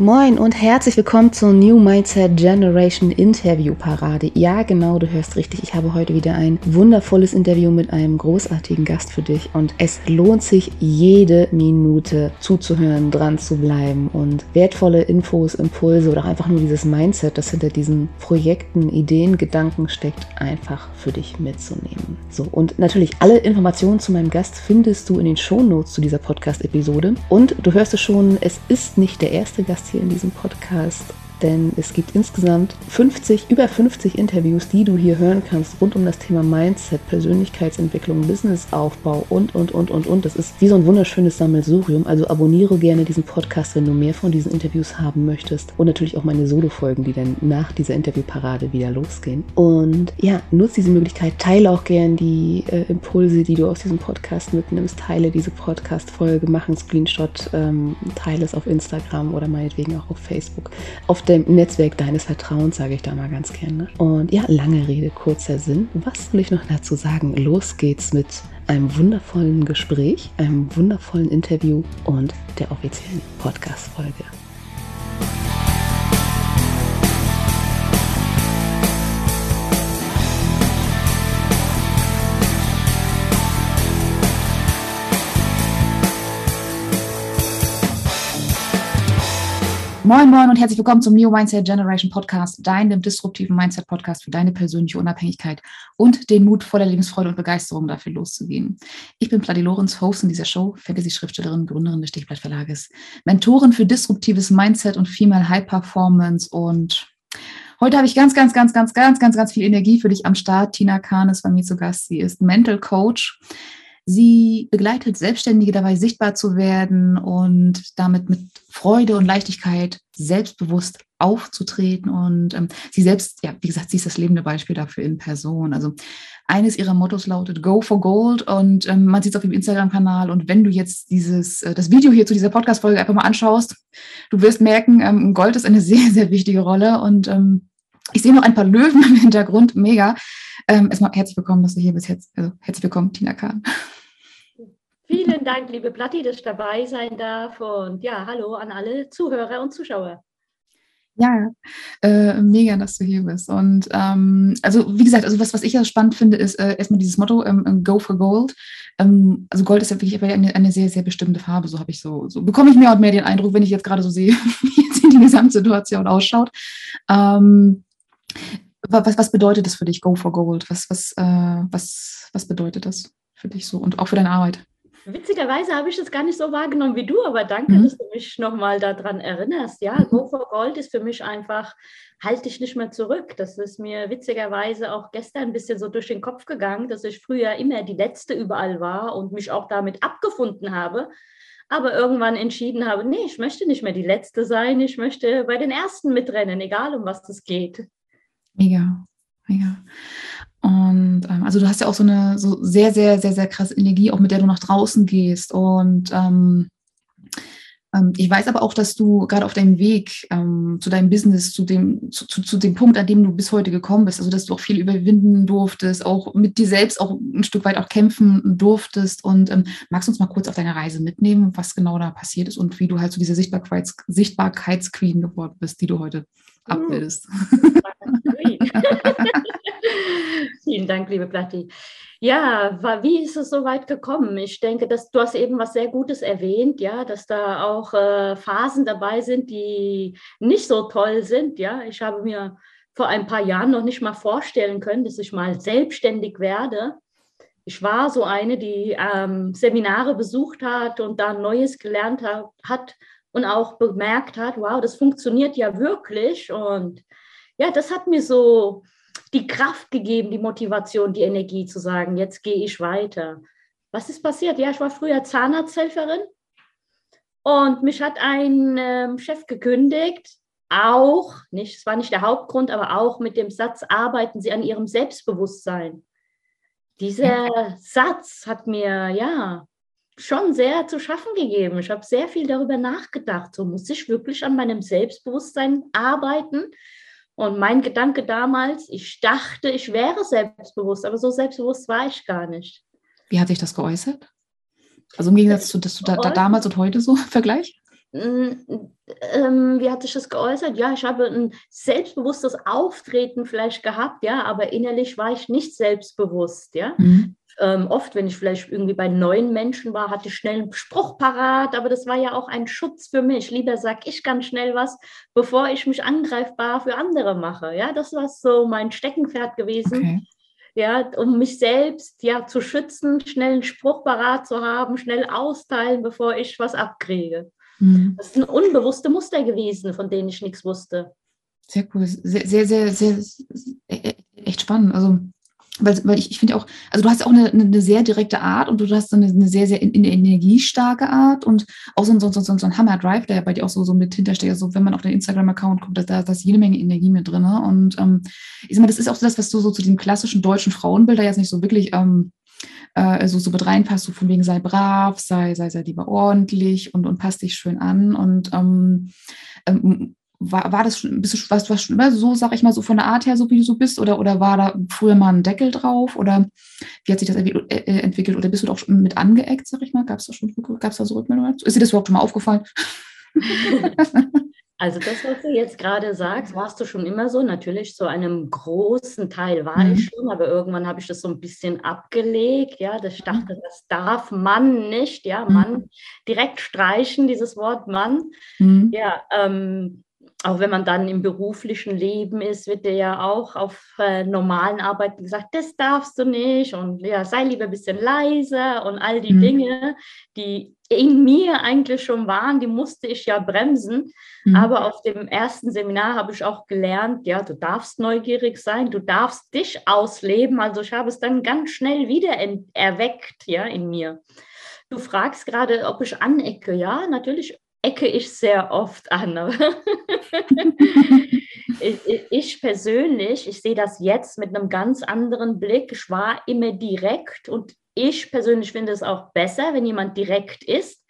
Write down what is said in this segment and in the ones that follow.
Moin und herzlich willkommen zur New Mindset Generation Interview Parade. Ja, genau, du hörst richtig. Ich habe heute wieder ein wundervolles Interview mit einem großartigen Gast für dich und es lohnt sich jede Minute zuzuhören, dran zu bleiben und wertvolle Infos, Impulse oder einfach nur dieses Mindset, das hinter diesen Projekten, Ideen, Gedanken steckt, einfach für dich mitzunehmen. So, und natürlich alle Informationen zu meinem Gast findest du in den Shownotes zu dieser Podcast-Episode und du hörst es schon, es ist nicht der erste Gast hier in diesem Podcast denn es gibt insgesamt 50, über 50 Interviews, die du hier hören kannst rund um das Thema Mindset, Persönlichkeitsentwicklung, Businessaufbau und, und, und, und, und. Das ist wie so ein wunderschönes Sammelsurium. Also abonniere gerne diesen Podcast, wenn du mehr von diesen Interviews haben möchtest. Und natürlich auch meine Solo-Folgen, die dann nach dieser Interviewparade wieder losgehen. Und ja, nutze diese Möglichkeit, teile auch gerne die äh, Impulse, die du aus diesem Podcast mitnimmst. Teile diese Podcast-Folge, mach einen Screenshot, ähm, teile es auf Instagram oder meinetwegen auch auf Facebook. Auf dem Netzwerk deines Vertrauens, sage ich da mal ganz gerne. Und ja, lange Rede, kurzer Sinn. Was will ich noch dazu sagen? Los geht's mit einem wundervollen Gespräch, einem wundervollen Interview und der offiziellen Podcast-Folge. Moin, moin und herzlich willkommen zum Neo Mindset Generation Podcast, deinem disruptiven Mindset Podcast für deine persönliche Unabhängigkeit und den Mut, voller Lebensfreude und Begeisterung dafür loszugehen. Ich bin Pladi Lorenz, Host in dieser Show, Fantasy-Schriftstellerin, Gründerin des Stichblatt Verlages, Mentorin für disruptives Mindset und Female High Performance und Heute habe ich ganz, ganz, ganz, ganz, ganz, ganz, ganz viel Energie für dich am Start. Tina Kahn ist bei mir zu Gast. Sie ist Mental Coach. Sie begleitet Selbstständige dabei, sichtbar zu werden und damit mit Freude und Leichtigkeit selbstbewusst aufzutreten. Und ähm, sie selbst, ja, wie gesagt, sie ist das lebende Beispiel dafür in Person. Also eines ihrer Mottos lautet Go for Gold und ähm, man sieht es auf ihrem Instagram-Kanal. Und wenn du jetzt dieses, äh, das Video hier zu dieser Podcast-Folge einfach mal anschaust, du wirst merken, ähm, Gold ist eine sehr, sehr wichtige Rolle. Und ähm, ich sehe noch ein paar Löwen im Hintergrund, mega. Ähm, erstmal herzlich willkommen, dass du hier bist. Herz, also, herzlich willkommen, Tina Kahn. Dank, liebe Platti, dass ich dabei sein darf. Und ja, hallo an alle Zuhörer und Zuschauer. Ja, äh, mega, dass du hier bist. Und ähm, also wie gesagt, also was, was ich ja spannend finde, ist äh, erstmal dieses Motto, ähm, Go for Gold. Ähm, also Gold ist ja wirklich eine, eine sehr, sehr bestimmte Farbe, so habe ich so, so bekomme ich mehr und mehr den Eindruck, wenn ich jetzt gerade so sehe, wie jetzt die Gesamtsituation ausschaut. Ähm, was, was bedeutet das für dich, Go for Gold? Was, was, äh, was, was bedeutet das für dich so und auch für deine Arbeit? Witzigerweise habe ich das gar nicht so wahrgenommen wie du, aber danke, mhm. dass du mich nochmal daran erinnerst. Ja, Go for Gold ist für mich einfach, halte dich nicht mehr zurück. Das ist mir witzigerweise auch gestern ein bisschen so durch den Kopf gegangen, dass ich früher immer die Letzte überall war und mich auch damit abgefunden habe. Aber irgendwann entschieden habe, nee, ich möchte nicht mehr die Letzte sein, ich möchte bei den Ersten mitrennen, egal um was es geht. Mega, mega. Und ähm, also du hast ja auch so eine so sehr, sehr, sehr, sehr krasse Energie, auch mit der du nach draußen gehst. Und ähm, ähm, ich weiß aber auch, dass du gerade auf deinem Weg ähm, zu deinem Business, zu dem, zu, zu, zu, dem Punkt, an dem du bis heute gekommen bist, also dass du auch viel überwinden durftest, auch mit dir selbst auch ein Stück weit auch kämpfen durftest. Und ähm, magst du uns mal kurz auf deine Reise mitnehmen, was genau da passiert ist und wie du halt zu so dieser Sichtbarkeits Sichtbarkeitsqueen geworden bist, die du heute hm. abbildest? Vielen Dank, liebe Platti. Ja, war, wie ist es so weit gekommen? Ich denke, dass du hast eben was sehr Gutes erwähnt, ja, dass da auch äh, Phasen dabei sind, die nicht so toll sind. Ja, ich habe mir vor ein paar Jahren noch nicht mal vorstellen können, dass ich mal selbstständig werde. Ich war so eine, die ähm, Seminare besucht hat und da Neues gelernt hat, hat und auch bemerkt hat, wow, das funktioniert ja wirklich. Und ja, das hat mir so die Kraft gegeben, die Motivation, die Energie zu sagen, jetzt gehe ich weiter. Was ist passiert? Ja, ich war früher Zahnarzthelferin und mich hat ein ähm, Chef gekündigt, auch, nicht, es war nicht der Hauptgrund, aber auch mit dem Satz, arbeiten Sie an Ihrem Selbstbewusstsein. Dieser Satz hat mir, ja, schon sehr zu schaffen gegeben. Ich habe sehr viel darüber nachgedacht. So muss ich wirklich an meinem Selbstbewusstsein arbeiten. Und mein Gedanke damals, ich dachte, ich wäre selbstbewusst, aber so selbstbewusst war ich gar nicht. Wie hat sich das geäußert? Also im Gegensatz zu, dass du da, da damals und heute so Vergleich? Ähm, wie hat sich das geäußert? Ja, ich habe ein selbstbewusstes Auftreten vielleicht gehabt, ja, aber innerlich war ich nicht selbstbewusst, ja. Mhm. Ähm, oft, wenn ich vielleicht irgendwie bei neuen Menschen war, hatte ich schnell einen Spruch parat, aber das war ja auch ein Schutz für mich. Lieber sag ich ganz schnell was, bevor ich mich angreifbar für andere mache. Ja, das war so mein Steckenpferd gewesen. Okay. Ja, um mich selbst ja zu schützen, schnell einen Spruch parat zu haben, schnell austeilen, bevor ich was abkriege. Mhm. Das sind unbewusste Muster gewesen, von denen ich nichts wusste. Sehr cool. Sehr, sehr, sehr, sehr, sehr echt spannend. Also weil, weil ich, ich finde auch, also du hast auch eine, eine sehr direkte Art und du hast eine, eine sehr, sehr in, in energiestarke Art und auch so ein, so, so, so ein Hammer-Drive, der bei dir auch so, so mit hintersteht. Also wenn man auf den Instagram-Account guckt, da, da ist jede Menge Energie mit drin. Ne? Und ähm, ich sag mal, das ist auch das, was du so zu diesem klassischen deutschen Frauenbild da jetzt nicht so wirklich ähm, äh, so, mit reinpasst, so von wegen sei brav, sei, sei, sei lieber ordentlich und, und passt dich schön an. Und ähm, ähm, war, war das schon, bist du, warst, warst schon immer so, sag ich mal, so von der Art her, so wie du so bist? Oder, oder war da früher mal ein Deckel drauf? Oder wie hat sich das äh, äh, entwickelt? Oder bist du doch schon mit angeeckt, sag ich mal? Gab es da schon gab's da so Rückmeldungen? Ist dir das überhaupt schon mal aufgefallen? Also das, was du jetzt gerade sagst, warst du schon immer so. Natürlich zu einem großen Teil war mhm. ich schon, aber irgendwann habe ich das so ein bisschen abgelegt. Ja, das ich dachte, das darf man nicht. Ja, mhm. Mann direkt streichen, dieses Wort Mann. Mhm. Ja, ähm, auch wenn man dann im beruflichen Leben ist, wird dir ja auch auf äh, normalen Arbeiten gesagt, das darfst du nicht und ja, sei lieber ein bisschen leiser und all die mhm. Dinge, die in mir eigentlich schon waren, die musste ich ja bremsen. Mhm. Aber auf dem ersten Seminar habe ich auch gelernt, ja, du darfst neugierig sein, du darfst dich ausleben. Also ich habe es dann ganz schnell wieder erweckt, ja, in mir. Du fragst gerade, ob ich anecke. Ja, natürlich ecke ich sehr oft an. ich, ich, persönlich, ich sehe das jetzt mit einem ganz anderen Blick. Ich war immer direkt und ich persönlich finde es auch besser, wenn jemand direkt ist.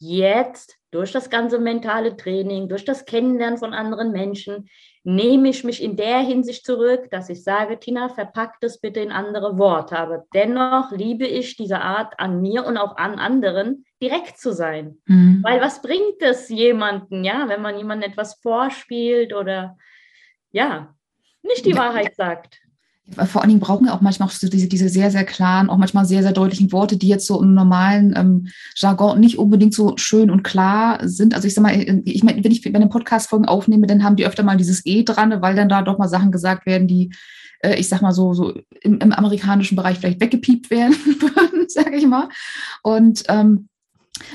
Jetzt durch das ganze mentale Training, durch das Kennenlernen von anderen Menschen, nehme ich mich in der Hinsicht zurück, dass ich sage, Tina, verpackt es bitte in andere Worte. Aber dennoch liebe ich diese Art an mir und auch an anderen, direkt zu sein. Mhm. Weil was bringt es jemanden, ja, wenn man jemandem etwas vorspielt oder ja, nicht die ja. Wahrheit sagt? vor allen Dingen brauchen wir auch manchmal auch so diese, diese sehr, sehr klaren, auch manchmal sehr, sehr deutlichen Worte, die jetzt so im normalen ähm, Jargon nicht unbedingt so schön und klar sind. Also ich sag mal, ich meine, wenn ich ich Podcast-Folgen aufnehme, dann haben die öfter mal dieses E dran, weil dann da doch mal Sachen gesagt werden, die, äh, ich sag mal so, so im, im amerikanischen Bereich vielleicht weggepiept werden würden, sage ich mal. Und ähm,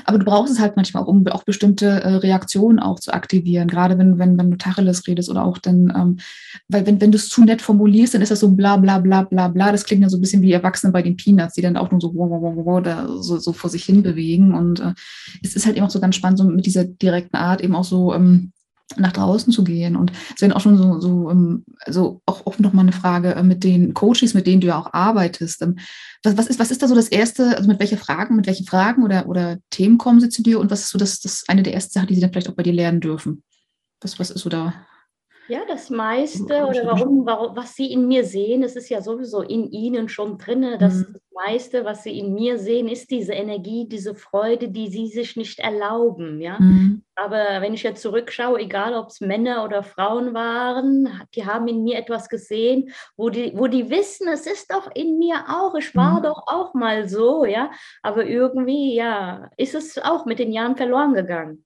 aber du brauchst es halt manchmal auch, um auch bestimmte äh, Reaktionen auch zu aktivieren, gerade wenn, wenn, wenn du Tacheles redest oder auch dann, ähm, weil wenn, wenn du es zu nett formulierst, dann ist das so bla bla bla bla bla. Das klingt ja so ein bisschen wie Erwachsene bei den Peanuts, die dann auch nur so, wow, wow, wow, da so, so vor sich hin bewegen. Und äh, es ist halt eben auch so ganz spannend, so mit dieser direkten Art eben auch so, ähm, nach draußen zu gehen. Und es wäre auch schon so, so ähm, also auch, auch noch mal eine Frage äh, mit den Coaches, mit denen du ja auch arbeitest. Ähm, was, was, ist, was ist da so das Erste, also mit welchen Fragen, mit welchen Fragen oder, oder Themen kommen sie zu dir und was ist so das, das eine der ersten Sachen, die sie dann vielleicht auch bei dir lernen dürfen? Was, was ist so da? Ja, das meiste oder warum, warum, was Sie in mir sehen, es ist ja sowieso in Ihnen schon drin. Das, mhm. meiste, was Sie in mir sehen, ist diese Energie, diese Freude, die Sie sich nicht erlauben. Ja? Mhm. Aber wenn ich jetzt zurückschaue, egal ob es Männer oder Frauen waren, die haben in mir etwas gesehen, wo die, wo die wissen, es ist doch in mir auch, ich war mhm. doch auch mal so, ja. Aber irgendwie, ja, ist es auch mit den Jahren verloren gegangen.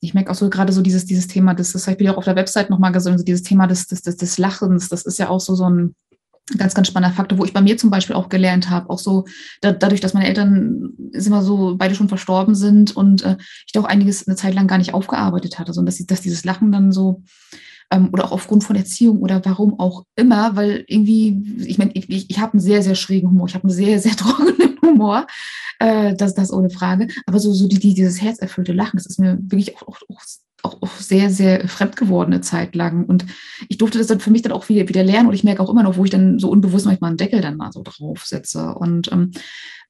Ich merke auch so gerade so dieses, dieses Thema, das, das habe ich auch auf der Website nochmal gesagt, so dieses Thema des, des, des, des Lachens, das ist ja auch so, so ein ganz, ganz spannender Faktor, wo ich bei mir zum Beispiel auch gelernt habe, auch so da, dadurch, dass meine Eltern ist immer so beide schon verstorben sind und äh, ich doch einiges eine Zeit lang gar nicht aufgearbeitet hatte, sondern dass, dass dieses Lachen dann so ähm, oder auch aufgrund von Erziehung oder warum auch immer, weil irgendwie, ich meine, ich, ich, ich habe einen sehr, sehr schrägen Humor, ich habe einen sehr, sehr trockenen Humor äh, das, das ohne Frage. Aber so, so die, die, dieses herzerfüllte Lachen, das ist mir wirklich auch, auch, auch, auch sehr, sehr fremd gewordene Zeit lang. Und ich durfte das dann für mich dann auch wieder, wieder lernen und ich merke auch immer noch, wo ich dann so unbewusst manchmal einen Deckel dann mal so draufsetze. Und ähm,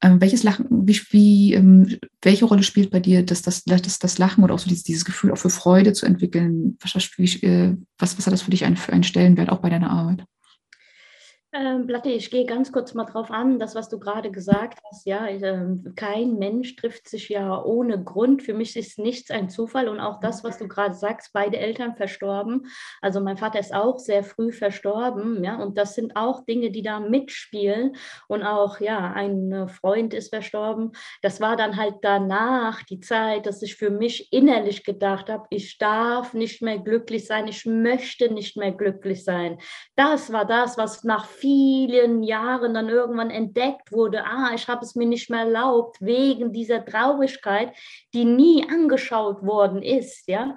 ähm, welches Lachen, wie, wie ähm, welche Rolle spielt bei dir das, das, das, das Lachen oder auch so dieses, dieses Gefühl auch für Freude zu entwickeln? Was, wie, äh, was, was hat das für dich ein, für einen Stellenwert auch bei deiner Arbeit? Ähm, Blatte, ich gehe ganz kurz mal drauf an, das, was du gerade gesagt hast. Ja, äh, kein Mensch trifft sich ja ohne Grund. Für mich ist nichts ein Zufall und auch das, was du gerade sagst, beide Eltern verstorben. Also mein Vater ist auch sehr früh verstorben, ja, und das sind auch Dinge, die da mitspielen. Und auch, ja, ein Freund ist verstorben. Das war dann halt danach die Zeit, dass ich für mich innerlich gedacht habe, ich darf nicht mehr glücklich sein, ich möchte nicht mehr glücklich sein. Das war das, was nach vielen Jahren dann irgendwann entdeckt wurde, ah, ich habe es mir nicht mehr erlaubt, wegen dieser Traurigkeit, die nie angeschaut worden ist, ja.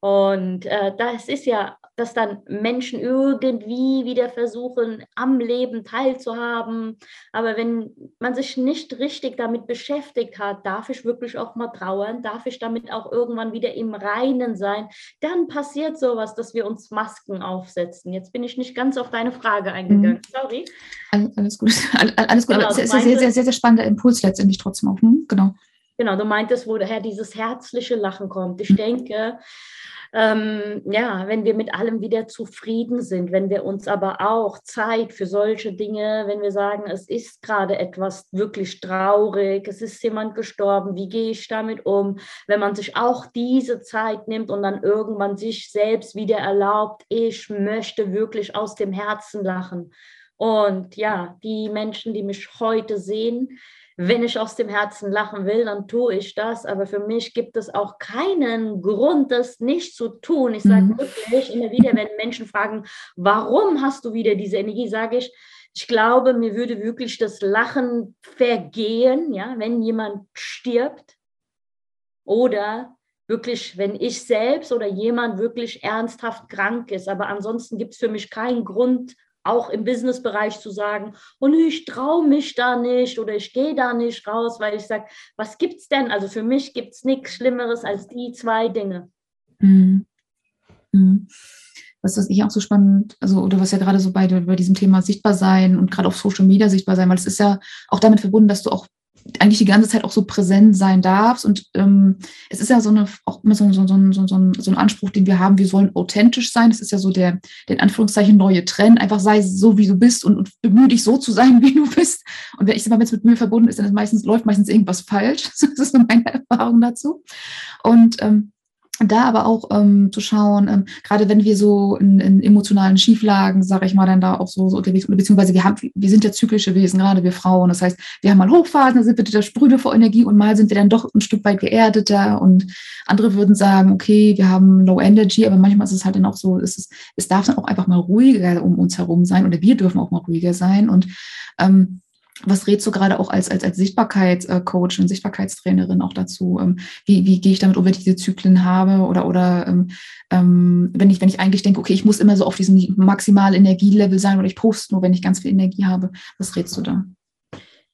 Und äh, das ist ja, dass dann Menschen irgendwie wieder versuchen, am Leben teilzuhaben. Aber wenn man sich nicht richtig damit beschäftigt hat, darf ich wirklich auch mal trauern, darf ich damit auch irgendwann wieder im Reinen sein, dann passiert sowas, dass wir uns Masken aufsetzen. Jetzt bin ich nicht ganz auf deine Frage eingegangen. Mhm. Sorry. Alles gut. Alles gut. Genau, Aber es ist ein sehr, sehr, sehr, sehr spannender Impuls letztendlich trotzdem auch. Hm? Genau. Genau, du meintest, woher dieses herzliche Lachen kommt. Ich mhm. denke, ähm, ja, wenn wir mit allem wieder zufrieden sind, wenn wir uns aber auch Zeit für solche Dinge, wenn wir sagen, es ist gerade etwas wirklich traurig, es ist jemand gestorben, wie gehe ich damit um, wenn man sich auch diese Zeit nimmt und dann irgendwann sich selbst wieder erlaubt, ich möchte wirklich aus dem Herzen lachen. Und ja, die Menschen, die mich heute sehen, wenn ich aus dem Herzen lachen will, dann tue ich das. Aber für mich gibt es auch keinen Grund, das nicht zu tun. Ich sage mhm. wirklich immer wieder, wenn Menschen fragen, warum hast du wieder diese Energie, sage ich, ich glaube, mir würde wirklich das Lachen vergehen, ja, wenn jemand stirbt oder wirklich, wenn ich selbst oder jemand wirklich ernsthaft krank ist. Aber ansonsten gibt es für mich keinen Grund, auch im Businessbereich zu sagen, und ich traue mich da nicht oder ich gehe da nicht raus, weil ich sage, was gibt es denn? Also für mich gibt es nichts Schlimmeres als die zwei Dinge. Mhm. Mhm. Was, was ich auch so spannend, also oder was ja gerade so bei, bei diesem Thema sichtbar sein und gerade auf Social Media sichtbar sein, weil es ist ja auch damit verbunden, dass du auch eigentlich die ganze Zeit auch so präsent sein darfst. Und ähm, es ist ja so eine, auch immer so, so, so, so, so, ein Anspruch, den wir haben, wir sollen authentisch sein. Das ist ja so der, der in Anführungszeichen neue Trend. Einfach sei so, wie du bist und, und bemühe dich so zu sein, wie du bist. Und wenn ich immer, es mit Mühe verbunden ist, dann ist meistens, läuft meistens irgendwas falsch. Das ist so meine Erfahrung dazu. Und ähm, da aber auch ähm, zu schauen, ähm, gerade wenn wir so in, in emotionalen Schieflagen, sage ich mal, dann da auch so, so unterwegs, beziehungsweise wir haben, wir sind ja zyklische Wesen, gerade wir Frauen. Das heißt, wir haben mal Hochphasen, da sind wir da sprühen wir vor Energie und mal sind wir dann doch ein Stück weit geerdeter und andere würden sagen, okay, wir haben Low Energy, aber manchmal ist es halt dann auch so, es, ist, es darf dann auch einfach mal ruhiger um uns herum sein oder wir dürfen auch mal ruhiger sein und ähm, was rätst du gerade auch als, als, als Sichtbarkeitscoach und Sichtbarkeitstrainerin auch dazu? Ähm, wie, wie gehe ich damit um, wenn ich diese Zyklen habe? Oder, oder ähm, ähm, wenn, ich, wenn ich eigentlich denke, okay, ich muss immer so auf diesem maximalen Energielevel sein oder ich poste nur, wenn ich ganz viel Energie habe. Was rätst du da?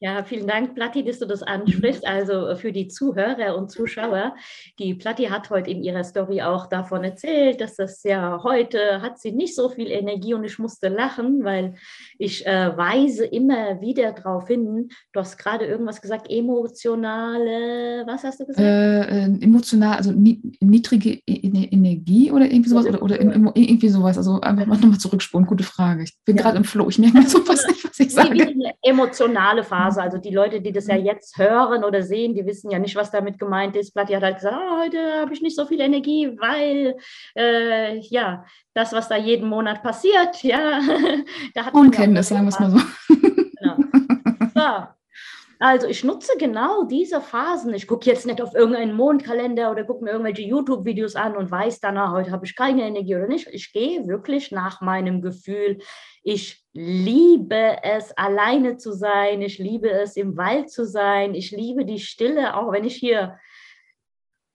Ja, vielen Dank, Platti, dass du das ansprichst. Also äh, für die Zuhörer und Zuschauer, die Platti hat heute in ihrer Story auch davon erzählt, dass das ja heute hat sie nicht so viel Energie und ich musste lachen, weil ich äh, weise immer wieder darauf hin. Du hast gerade irgendwas gesagt, emotionale, was hast du gesagt? Äh, äh emotional, also niedrige e-, Energie oder irgendwie sowas oder, oder irgendwie sowas. Also einfach mal nochmal zurückspulen. Gute Frage. Ich bin ja. gerade im Flow. Ich merke mir sowas nicht, was ich sage. Wie eine emotionale Phase. Phase. Also die Leute, die das ja mhm. jetzt hören oder sehen, die wissen ja nicht, was damit gemeint ist. Platti hat halt gesagt, oh, heute habe ich nicht so viel Energie, weil äh, ja, das, was da jeden Monat passiert, ja, da hat Unkenntnis, sagen wir es mal so. Genau. So, also ich nutze genau diese Phasen. Ich gucke jetzt nicht auf irgendeinen Mondkalender oder gucke mir irgendwelche YouTube-Videos an und weiß danach, heute habe ich keine Energie oder nicht. Ich gehe wirklich nach meinem Gefühl. Ich liebe es, alleine zu sein. Ich liebe es, im Wald zu sein. Ich liebe die Stille, auch wenn ich hier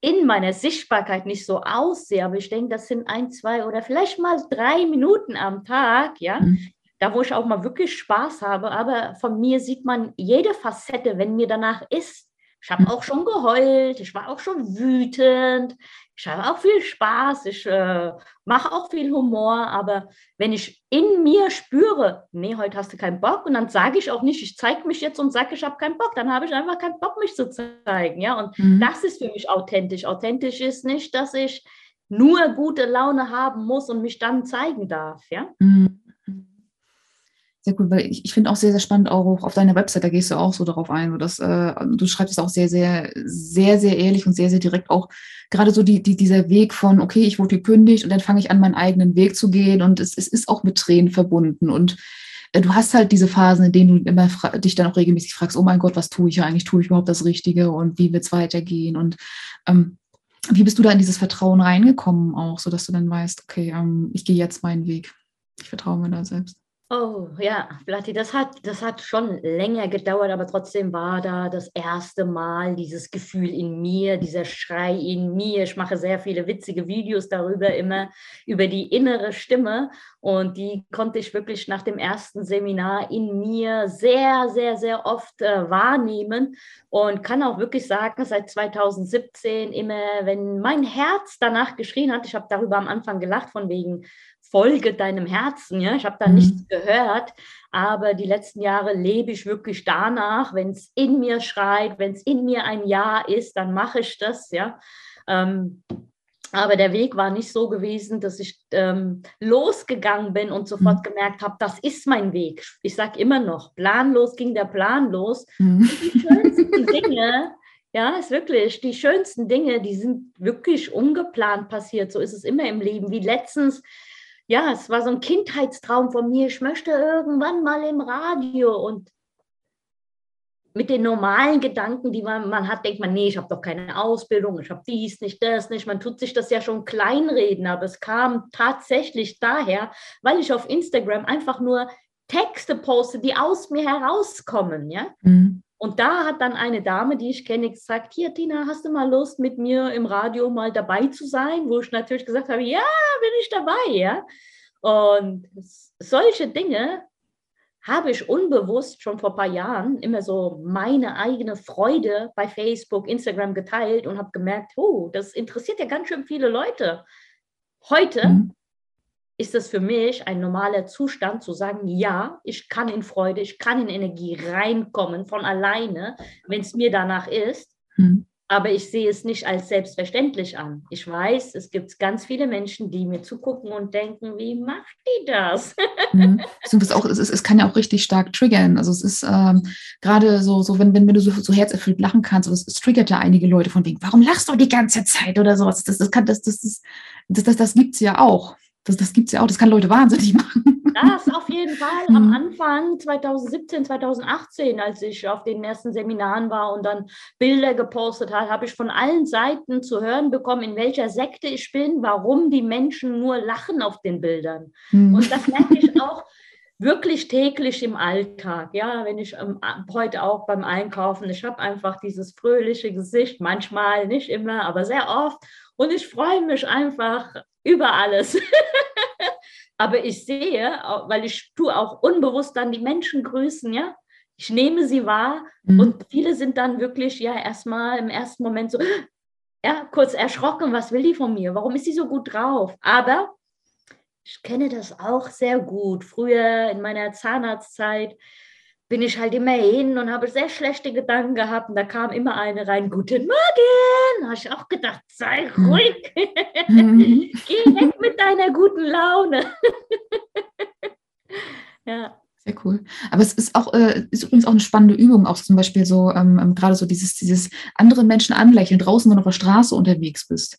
in meiner Sichtbarkeit nicht so aussehe. Aber ich denke, das sind ein, zwei oder vielleicht mal drei Minuten am Tag, ja, mhm da wo ich auch mal wirklich Spaß habe. Aber von mir sieht man jede Facette, wenn mir danach ist. Ich habe hm. auch schon geheult, ich war auch schon wütend, ich habe auch viel Spaß, ich äh, mache auch viel Humor, aber wenn ich in mir spüre, nee, heute hast du keinen Bock und dann sage ich auch nicht, ich zeige mich jetzt und sage, ich habe keinen Bock, dann habe ich einfach keinen Bock, mich zu zeigen, ja, und mhm. das ist für mich authentisch. Authentisch ist nicht, dass ich nur gute Laune haben muss und mich dann zeigen darf, ja. Mhm Sehr cool, weil ich, ich finde auch sehr, sehr spannend, auch auf deiner Website, da gehst du auch so darauf ein, dass, äh, du schreibst es auch sehr, sehr, sehr, sehr ehrlich und sehr, sehr direkt auch gerade so die, die, dieser Weg von, okay, ich wurde gekündigt und dann fange ich an, meinen eigenen Weg zu gehen und es, es ist auch mit Tränen verbunden und äh, du hast halt diese Phasen, in denen du immer dich dann auch regelmäßig fragst, oh mein Gott, was tue ich eigentlich? Tue ich überhaupt das Richtige und wie wird es weitergehen? Und ähm, wie bist du da in dieses Vertrauen reingekommen auch, sodass du dann weißt, okay, ähm, ich gehe jetzt meinen Weg. Ich vertraue mir da selbst. Oh ja, Blatti, das hat, das hat schon länger gedauert, aber trotzdem war da das erste Mal dieses Gefühl in mir, dieser Schrei in mir. Ich mache sehr viele witzige Videos darüber, immer über die innere Stimme und die konnte ich wirklich nach dem ersten Seminar in mir sehr, sehr, sehr oft äh, wahrnehmen und kann auch wirklich sagen, seit 2017 immer, wenn mein Herz danach geschrien hat, ich habe darüber am Anfang gelacht von wegen, folge deinem Herzen. Ja? Ich habe da mhm. nichts gehört, aber die letzten Jahre lebe ich wirklich danach. Wenn es in mir schreit, wenn es in mir ein Ja ist, dann mache ich das. Ja. Ähm, aber der Weg war nicht so gewesen, dass ich ähm, losgegangen bin und sofort mhm. gemerkt habe, das ist mein Weg. Ich sage immer noch, planlos ging der Plan los. Mhm. Die schönsten Dinge, ja, ist wirklich, die schönsten Dinge, die sind wirklich ungeplant passiert. So ist es immer im Leben. Wie letztens ja, es war so ein Kindheitstraum von mir. Ich möchte irgendwann mal im Radio und mit den normalen Gedanken, die man, man hat, denkt man, nee, ich habe doch keine Ausbildung, ich habe dies nicht, das nicht. Man tut sich das ja schon kleinreden, aber es kam tatsächlich daher, weil ich auf Instagram einfach nur Texte poste, die aus mir herauskommen, ja. Mhm. Und da hat dann eine Dame, die ich kenne, gesagt, hier Tina, hast du mal Lust mit mir im Radio mal dabei zu sein? Wo ich natürlich gesagt habe, ja, bin ich dabei, ja. Und solche Dinge habe ich unbewusst schon vor ein paar Jahren immer so meine eigene Freude bei Facebook, Instagram geteilt und habe gemerkt, oh, das interessiert ja ganz schön viele Leute. Heute mhm ist es für mich ein normaler Zustand zu sagen, ja, ich kann in Freude, ich kann in Energie reinkommen von alleine, wenn es mir danach ist. Mhm. Aber ich sehe es nicht als selbstverständlich an. Ich weiß, es gibt ganz viele Menschen, die mir zugucken und denken, wie macht die das? Mhm. auch, es, ist, es kann ja auch richtig stark triggern. Also es ist ähm, gerade so, so wenn, wenn, wenn du so, so herzerfüllt lachen kannst, es, es triggert ja einige Leute von wegen, warum lachst du die ganze Zeit oder sowas? Das, das, kann, das, das, das, das, das, das gibt es ja auch. Das, das gibt es ja auch, das kann Leute wahnsinnig machen. Das auf jeden Fall. Am mhm. Anfang 2017, 2018, als ich auf den ersten Seminaren war und dann Bilder gepostet habe, habe ich von allen Seiten zu hören bekommen, in welcher Sekte ich bin, warum die Menschen nur lachen auf den Bildern. Mhm. Und das merke ich auch wirklich täglich im Alltag. Ja, wenn ich ähm, heute auch beim Einkaufen, ich habe einfach dieses fröhliche Gesicht, manchmal nicht immer, aber sehr oft. Und ich freue mich einfach über alles. Aber ich sehe, weil ich tue auch unbewusst dann die Menschen grüßen, ja. Ich nehme sie wahr mhm. und viele sind dann wirklich ja erstmal im ersten Moment so, ja, kurz erschrocken, was will die von mir? Warum ist sie so gut drauf? Aber ich kenne das auch sehr gut. Früher in meiner Zahnarztzeit bin ich halt immer hin und habe sehr schlechte Gedanken gehabt. Und da kam immer eine rein, guten Morgen. Da habe ich auch gedacht, sei hm. ruhig. Mhm. Geh weg mit deiner guten Laune. ja. Sehr cool. Aber es ist auch, äh, ist übrigens auch eine spannende Übung, auch zum Beispiel so, ähm, ähm gerade so dieses, dieses andere Menschen anlächeln, draußen, wenn du auf der Straße unterwegs bist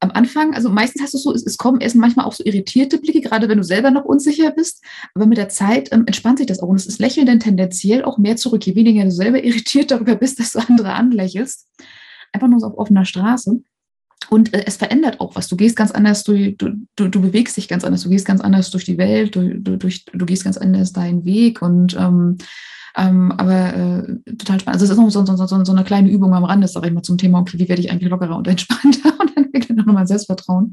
am Anfang, also meistens hast du so, es, es, kommen erst manchmal auch so irritierte Blicke, gerade wenn du selber noch unsicher bist. Aber mit der Zeit ähm, entspannt sich das auch. Und es ist Lächeln dann tendenziell auch mehr zurück. Je weniger du selber irritiert darüber bist, dass du andere anlächelst. Einfach nur so auf offener Straße. Und äh, es verändert auch was. Du gehst ganz anders, du, du, du, du, bewegst dich ganz anders, du gehst ganz anders durch die Welt, du, du, durch, du gehst ganz anders deinen Weg. Und ähm, ähm, aber äh, total spannend. Also es ist noch so, so, so, so eine kleine Übung am Rande, sage ich mal, zum Thema, okay, wie werde ich eigentlich lockerer und entspannter ich nochmal Selbstvertrauen.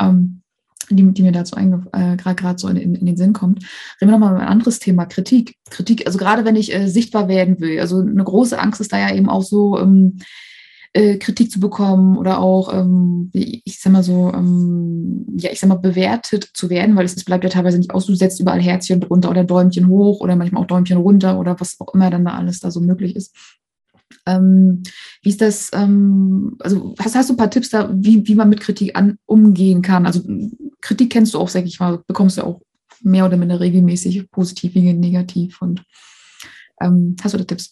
Ähm, die, die mir dazu äh, gerade so in, in, in, den Sinn kommt. Reden wir nochmal über ein anderes Thema, Kritik. Kritik, also gerade wenn ich äh, sichtbar werden will, also eine große Angst ist da ja eben auch so, ähm, äh, Kritik zu bekommen oder auch, ähm, ich sag mal so, ähm, ja, ich sag mal, bewertet zu werden, weil es, es bleibt ja teilweise nicht aus, du setzt überall Herzchen drunter oder Däumchen hoch oder manchmal auch Däumchen runter oder was auch immer dann da alles da so möglich ist. Ähm, wie ist das, ähm, also hast, hast du ein paar Tipps da, wie, wie man mit Kritik an, umgehen kann? Also Kritik kennst du auch, sag ich mal, bekommst du auch mehr oder minder regelmäßig, positiv wie negativ. Und ähm, hast du da Tipps?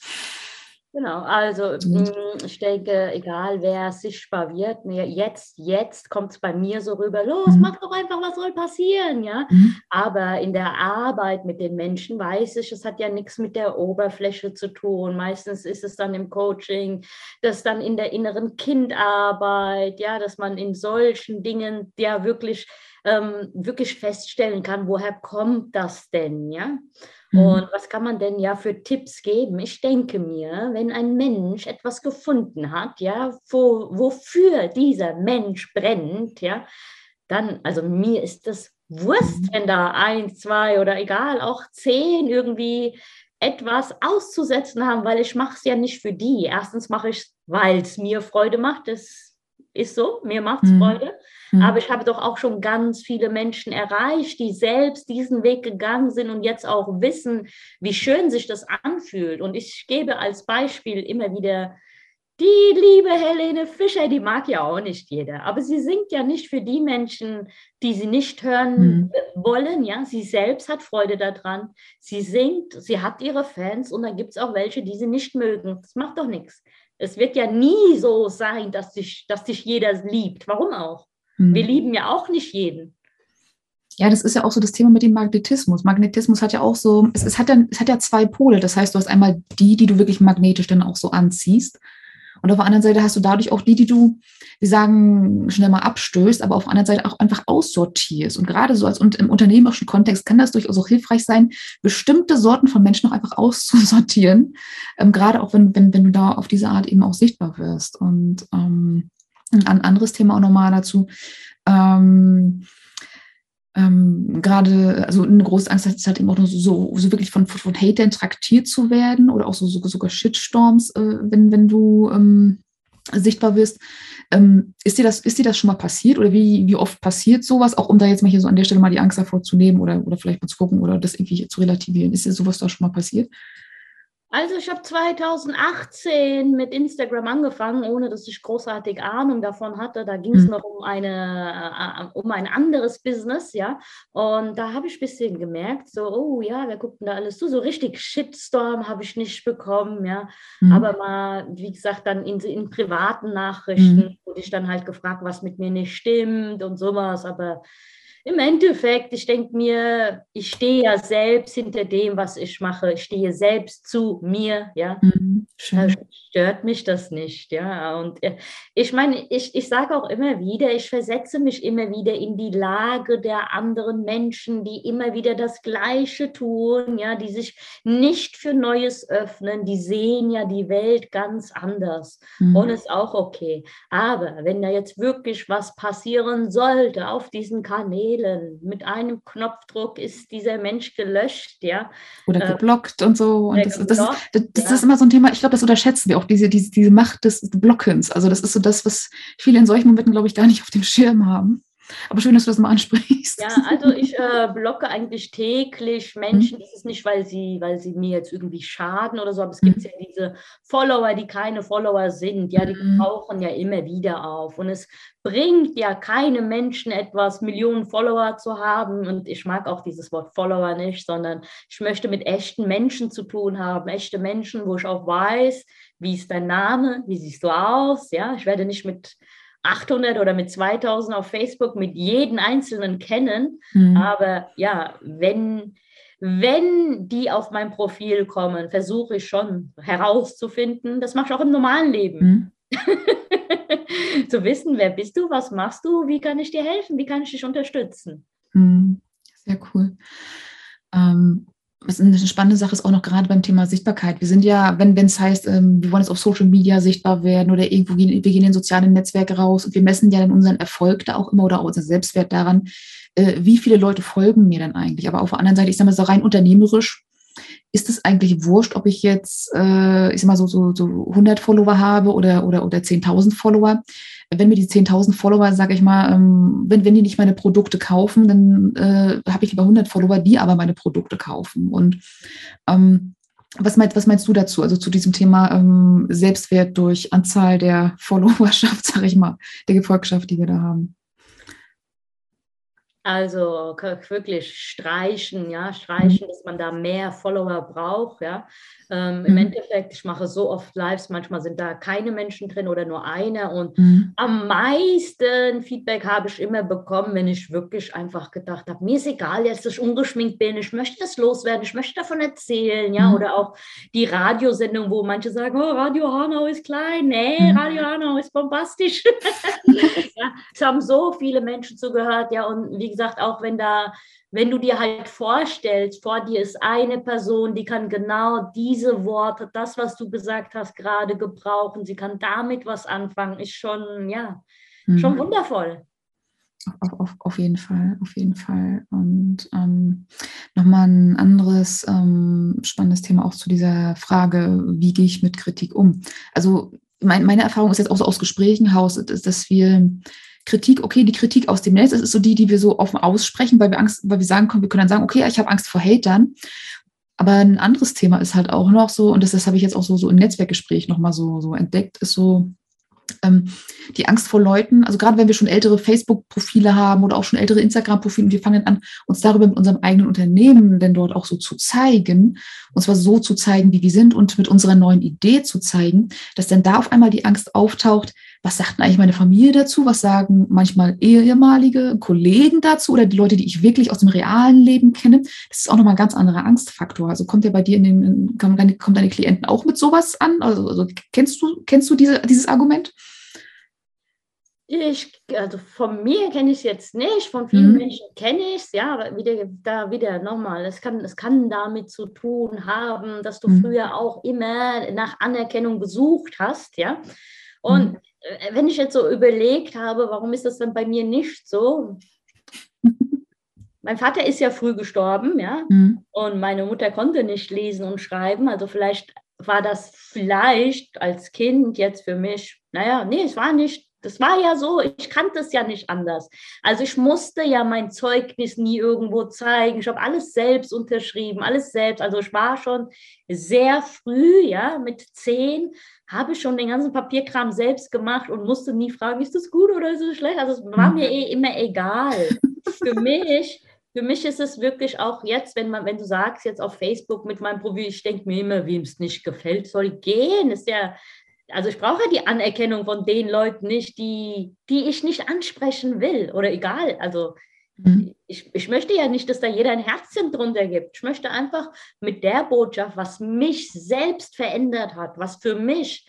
Genau, also mhm. Mm, ich denke, egal wer sichtbar wird, jetzt, jetzt kommt es bei mir so rüber, los, mhm. mach doch einfach, was soll passieren, ja. Mhm. Aber in der Arbeit mit den Menschen weiß ich, es hat ja nichts mit der Oberfläche zu tun. Meistens ist es dann im Coaching, das dann in der inneren Kindarbeit, ja, dass man in solchen Dingen ja wirklich, ähm, wirklich feststellen kann, woher kommt das denn, ja. Mhm. Und was kann man denn ja für Tipps geben? Ich denke mir, wenn ein Mensch etwas gefunden hat, ja, wo, wofür dieser Mensch brennt, ja, dann, also mir ist das Wurst, mhm. wenn da ein, zwei oder egal, auch zehn irgendwie etwas auszusetzen haben, weil ich mache es ja nicht für die. Erstens mache ich es, weil es mir Freude macht. Das ist so, mir macht es mhm. Freude. Mhm. Aber ich habe doch auch schon ganz viele Menschen erreicht, die selbst diesen Weg gegangen sind und jetzt auch wissen, wie schön sich das anfühlt. Und ich gebe als Beispiel immer wieder die liebe Helene Fischer, die mag ja auch nicht jeder, aber sie singt ja nicht für die Menschen, die sie nicht hören mhm. wollen. Ja, sie selbst hat Freude daran. Sie singt, sie hat ihre Fans und dann gibt es auch welche, die sie nicht mögen. Das macht doch nichts. Es wird ja nie so sein, dass dich, dass dich jeder liebt. Warum auch? Mhm. Wir lieben ja auch nicht jeden. Ja, das ist ja auch so das Thema mit dem Magnetismus. Magnetismus hat ja auch so, es, es, hat ja, es hat ja zwei Pole. Das heißt, du hast einmal die, die du wirklich magnetisch dann auch so anziehst. Und auf der anderen Seite hast du dadurch auch die, die du, wir sagen, schnell mal abstößt, aber auf der anderen Seite auch einfach aussortierst. Und gerade so als im unternehmerischen Kontext kann das durchaus auch hilfreich sein, bestimmte Sorten von Menschen noch einfach auszusortieren. Ähm, gerade auch wenn, wenn, wenn du da auf diese Art eben auch sichtbar wirst. Und ähm, ein anderes Thema auch nochmal dazu. Ähm, ähm, gerade, also eine große Angst ist halt eben auch nur so, so wirklich von, von Hatern traktiert zu werden oder auch so, so sogar Shitstorms, äh, wenn, wenn du ähm, sichtbar wirst. Ähm, ist, dir das, ist dir das schon mal passiert oder wie, wie oft passiert sowas? Auch um da jetzt mal hier so an der Stelle mal die Angst davor zu nehmen oder, oder vielleicht mal zu gucken oder das irgendwie zu relativieren. Ist dir sowas da schon mal passiert? Also ich habe 2018 mit Instagram angefangen, ohne dass ich großartig Ahnung davon hatte. Da ging es mhm. noch um, eine, äh, um ein anderes Business, ja. Und da habe ich ein bisschen gemerkt, so, oh ja, wer guckt denn da alles zu? So richtig Shitstorm habe ich nicht bekommen, ja. Mhm. Aber mal, wie gesagt, dann in, in privaten Nachrichten mhm. wurde ich dann halt gefragt, was mit mir nicht stimmt und sowas. Aber im Endeffekt, ich denke mir, ich stehe ja selbst hinter dem, was ich mache. Ich stehe selbst zu mir, ja. Mhm, stört mich das nicht, ja. Und äh, ich meine, ich, ich sage auch immer wieder, ich versetze mich immer wieder in die Lage der anderen Menschen, die immer wieder das Gleiche tun, ja, die sich nicht für Neues öffnen, die sehen ja die Welt ganz anders. Mhm. Und ist auch okay. Aber wenn da jetzt wirklich was passieren sollte auf diesen Kanälen, wählen. Mit einem Knopfdruck ist dieser Mensch gelöscht, ja. Oder äh, geblockt und so. Und das, das, das, das ja. ist immer so ein Thema, ich glaube, das unterschätzen wir auch, diese, diese, diese Macht des Blockens. Also das ist so das, was viele in solchen Momenten, glaube ich, gar nicht auf dem Schirm haben. Aber schön, dass du das mal ansprichst. Ja, also ich äh, blocke eigentlich täglich Menschen. Mhm. Das ist nicht, weil sie, weil sie mir jetzt irgendwie schaden oder so, aber es mhm. gibt ja diese Follower, die keine Follower sind. Ja, die mhm. tauchen ja immer wieder auf. Und es bringt ja keinem Menschen etwas, Millionen Follower zu haben. Und ich mag auch dieses Wort Follower nicht, sondern ich möchte mit echten Menschen zu tun haben. Echte Menschen, wo ich auch weiß, wie ist dein Name, wie siehst du aus. Ja, ich werde nicht mit 800 oder mit 2000 auf Facebook mit jedem Einzelnen kennen. Mhm. Aber ja, wenn, wenn die auf mein Profil kommen, versuche ich schon herauszufinden, das mache ich auch im normalen Leben. Mhm. Zu wissen, wer bist du, was machst du, wie kann ich dir helfen, wie kann ich dich unterstützen. Mhm. Sehr cool. Ähm, was eine spannende Sache ist auch noch gerade beim Thema Sichtbarkeit. Wir sind ja, wenn es heißt, ähm, wir wollen jetzt auf Social Media sichtbar werden oder irgendwo gehen, wir gehen in soziale Netzwerke raus und wir messen ja dann unseren Erfolg da auch immer oder auch unseren Selbstwert daran, äh, wie viele Leute folgen mir dann eigentlich. Aber auf der anderen Seite, ich sage mal so rein unternehmerisch, ist es eigentlich wurscht, ob ich jetzt, äh, ich sag mal so, so, so 100 Follower habe oder, oder, oder 10.000 Follower wenn mir die 10.000 Follower, sage ich mal, ähm, wenn, wenn die nicht meine Produkte kaufen, dann äh, habe ich lieber 100 Follower, die aber meine Produkte kaufen. Und ähm, was, meinst, was meinst du dazu, also zu diesem Thema ähm, Selbstwert durch Anzahl der Followerschaft, sage ich mal, der Gefolgschaft, die wir da haben? Also wirklich streichen, ja, streichen, dass man da mehr Follower braucht, ja. Ähm, Im mhm. Endeffekt, ich mache so oft Lives, manchmal sind da keine Menschen drin oder nur eine. Und mhm. am meisten Feedback habe ich immer bekommen, wenn ich wirklich einfach gedacht habe, mir ist egal, jetzt, dass ich ungeschminkt bin, ich möchte das loswerden, ich möchte davon erzählen, ja. Mhm. Oder auch die Radiosendung, wo manche sagen, oh, Radio Hanau ist klein. Nee, mhm. Radio Hanau ist bombastisch. ja, es haben so viele Menschen zugehört, ja. Und wie gesagt, auch wenn da wenn du dir halt vorstellst, vor dir ist eine Person, die kann genau diese Worte, das, was du gesagt hast, gerade gebrauchen. Sie kann damit was anfangen, ist schon, ja, mhm. schon wundervoll. Auf, auf, auf, jeden Fall, auf jeden Fall. Und ähm, nochmal ein anderes ähm, spannendes Thema auch zu dieser Frage, wie gehe ich mit Kritik um? Also mein, meine Erfahrung ist jetzt auch so aus Gesprächen Haus, dass wir Kritik, okay, die Kritik aus dem Netz, das ist so die, die wir so offen aussprechen, weil wir Angst, weil wir sagen können, wir können dann sagen, okay, ich habe Angst vor Hatern. Aber ein anderes Thema ist halt auch noch so, und das, das habe ich jetzt auch so, so im Netzwerkgespräch nochmal so, so entdeckt, ist so, ähm, die Angst vor Leuten, also gerade wenn wir schon ältere Facebook-Profile haben oder auch schon ältere Instagram-Profile, wir fangen an, uns darüber mit unserem eigenen Unternehmen denn dort auch so zu zeigen, und zwar so zu zeigen, wie wir sind und mit unserer neuen Idee zu zeigen, dass dann da auf einmal die Angst auftaucht, was sagt eigentlich meine Familie dazu? Was sagen manchmal ehemalige Kollegen dazu oder die Leute, die ich wirklich aus dem realen Leben kenne? Das ist auch nochmal ein ganz anderer Angstfaktor. Also kommt der bei dir in den, kommen deine, kommen deine Klienten auch mit sowas an? Also, also kennst du, kennst du diese, dieses Argument? Ich, also von mir kenne ich es jetzt nicht, von vielen mhm. Menschen kenne ich es, ja, aber wieder, da wieder nochmal, es kann, es kann damit zu tun haben, dass du mhm. früher auch immer nach Anerkennung gesucht hast, ja. Und mhm. Äh, wenn ich jetzt so überlegt habe, warum ist das dann bei mir nicht so? mein Vater ist ja früh gestorben, ja, mhm. und meine Mutter konnte nicht lesen und schreiben. Also vielleicht war das vielleicht als Kind jetzt für mich, naja, nee, es war nicht das war ja so, ich kannte es ja nicht anders. Also ich musste ja mein Zeugnis nie irgendwo zeigen. Ich habe alles selbst unterschrieben, alles selbst. Also ich war schon sehr früh, ja, mit zehn, habe ich schon den ganzen Papierkram selbst gemacht und musste nie fragen, ist das gut oder ist das schlecht? Also es war mir eh immer egal. Für mich für mich ist es wirklich auch jetzt, wenn man, wenn du sagst, jetzt auf Facebook mit meinem Profil, ich denke mir immer, wem es nicht gefällt, soll gehen. Ist ja, also ich brauche die Anerkennung von den Leuten nicht, die, die ich nicht ansprechen will oder egal. Also mhm. ich, ich möchte ja nicht, dass da jeder ein Herzchen drunter gibt. Ich möchte einfach mit der Botschaft, was mich selbst verändert hat, was für mich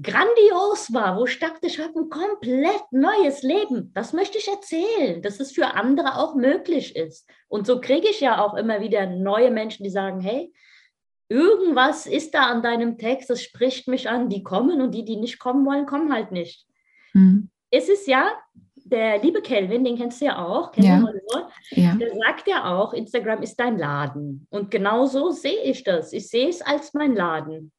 grandios war, wo ich dachte, ich habe ein komplett neues Leben. Das möchte ich erzählen, dass es für andere auch möglich ist. Und so kriege ich ja auch immer wieder neue Menschen, die sagen, hey, irgendwas ist da an deinem Text, das spricht mich an, die kommen und die, die nicht kommen wollen, kommen halt nicht. Mhm. Es ist ja, der liebe Kelvin, den kennst du ja auch, ja. ja. der sagt ja auch, Instagram ist dein Laden. Und genau so sehe ich das. Ich sehe es als mein Laden.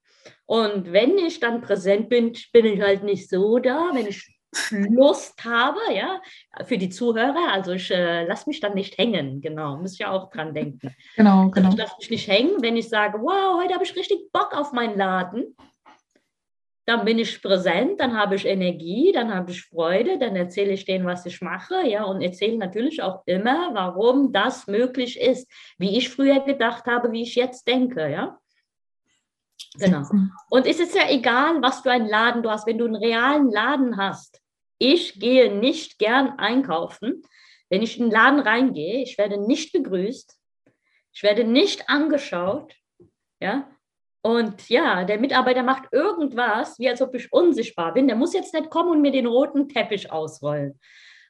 Und wenn ich dann präsent bin, bin ich halt nicht so da. Wenn ich Lust habe, ja, für die Zuhörer. Also ich äh, lasse mich dann nicht hängen, genau, muss ich ja auch dran denken. Genau, genau. Also ich lasse mich nicht hängen, wenn ich sage, wow, heute habe ich richtig Bock auf meinen Laden. Dann bin ich präsent, dann habe ich Energie, dann habe ich Freude, dann erzähle ich denen, was ich mache, ja, und erzähle natürlich auch immer, warum das möglich ist, wie ich früher gedacht habe, wie ich jetzt denke, ja. Genau. Und es ist ja egal, was für einen Laden du hast. Wenn du einen realen Laden hast, ich gehe nicht gern einkaufen. Wenn ich in den Laden reingehe, ich werde nicht begrüßt, ich werde nicht angeschaut, ja. Und ja, der Mitarbeiter macht irgendwas, wie als ob ich unsichtbar bin. Der muss jetzt nicht kommen und mir den roten Teppich ausrollen.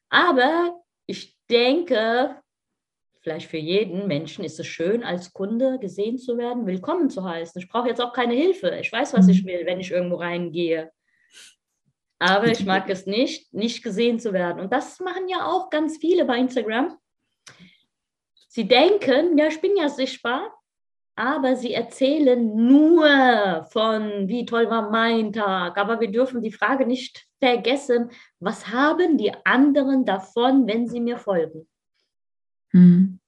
Aber ich denke, vielleicht für jeden Menschen ist es schön, als Kunde gesehen zu werden, willkommen zu heißen. Ich brauche jetzt auch keine Hilfe. Ich weiß, was ich mhm. will, wenn ich irgendwo reingehe. Aber ich mag es nicht, nicht gesehen zu werden. Und das machen ja auch ganz viele bei Instagram. Sie denken, ja, ich bin ja sichtbar, aber sie erzählen nur von, wie toll war mein Tag. Aber wir dürfen die Frage nicht vergessen, was haben die anderen davon, wenn sie mir folgen? Hm.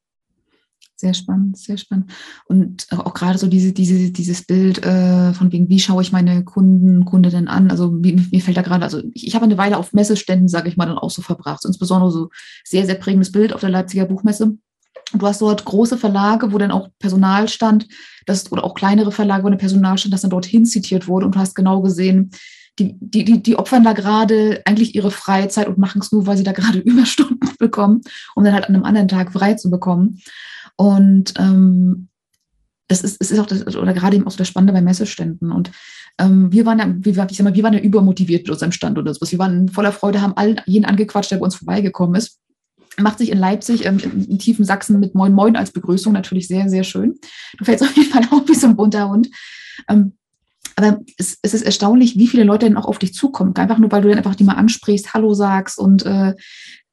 Sehr spannend, sehr spannend. Und auch gerade so diese, diese, dieses Bild äh, von wegen, wie schaue ich meine Kunden, Kundinnen an? Also mir, mir fällt da gerade, also ich, ich habe eine Weile auf Messeständen, sage ich mal, dann auch so verbracht. So insbesondere so sehr, sehr prägendes Bild auf der Leipziger Buchmesse. Und du hast dort große Verlage, wo dann auch Personal stand, das, oder auch kleinere Verlage, wo ein Personal stand, das dann dorthin zitiert wurde. Und du hast genau gesehen, die, die, die, die opfern da gerade eigentlich ihre Freizeit und machen es nur, weil sie da gerade Überstunden bekommen, um dann halt an einem anderen Tag frei zu bekommen. Und ähm, das ist, es ist auch das, oder gerade eben auch so das Spannende bei Messeständen. Und ähm, wir waren ja, ich sag mal, wir waren ja übermotiviert mit unserem Stand oder sowas. Wir waren voller Freude, haben all, jeden angequatscht, der bei uns vorbeigekommen ist. Macht sich in Leipzig, ähm, in tiefen Sachsen mit Moin Moin als Begrüßung natürlich sehr, sehr schön. Du fällst auf jeden Fall auch wie so ein bunter Hund. Ähm, aber es, es, ist erstaunlich, wie viele Leute dann auch auf dich zukommen. Einfach nur, weil du dann einfach die mal ansprichst, Hallo sagst und äh,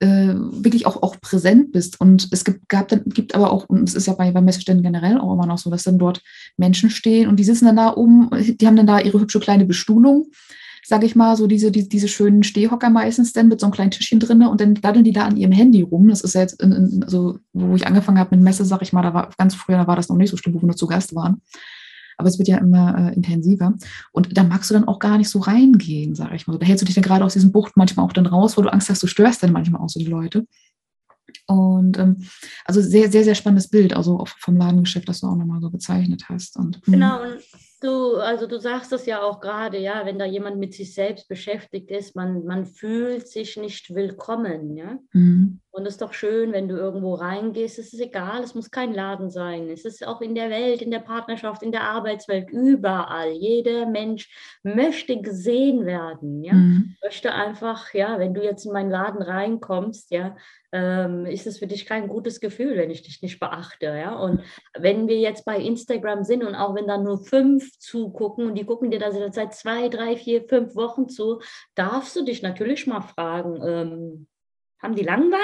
äh, wirklich auch, auch präsent bist. Und es gibt, gab dann, gibt aber auch, und es ist ja bei, bei Messeständen generell auch immer noch so, dass dann dort Menschen stehen und die sitzen dann da um, die haben dann da ihre hübsche kleine Bestuhlung sage ich mal, so diese, die, diese schönen Stehhocker meistens dann mit so einem kleinen Tischchen drin und dann daddeln die da an ihrem Handy rum. Das ist ja jetzt, in, in, also, wo ich angefangen habe mit Messe, sag ich mal, da war ganz früher, da war das noch nicht so schlimm, wo wir nur zu Gast waren aber es wird ja immer äh, intensiver. Und da magst du dann auch gar nicht so reingehen, sage ich mal. Da hältst du dich dann gerade aus diesem Bucht manchmal auch dann raus, wo du Angst hast, du störst dann manchmal auch so die Leute. Und ähm, also sehr, sehr, sehr spannendes Bild, also auch vom Ladengeschäft, das du auch nochmal so gezeichnet hast. Und, hm. genau, und du, also du sagst das ja auch gerade, ja, wenn da jemand mit sich selbst beschäftigt ist, man, man fühlt sich nicht willkommen, ja. Mhm. Und es ist doch schön, wenn du irgendwo reingehst, es ist egal, es muss kein Laden sein. Es ist auch in der Welt, in der Partnerschaft, in der Arbeitswelt, überall. Jeder Mensch möchte gesehen werden, ja. Mhm. Möchte einfach, ja, wenn du jetzt in meinen Laden reinkommst, ja, ähm, ist es für dich kein gutes Gefühl, wenn ich dich nicht beachte. Ja? Und wenn wir jetzt bei Instagram sind und auch wenn da nur fünf zugucken und die gucken dir da seit zwei, drei, vier, fünf Wochen zu, darfst du dich natürlich mal fragen, ähm, haben die Langeweile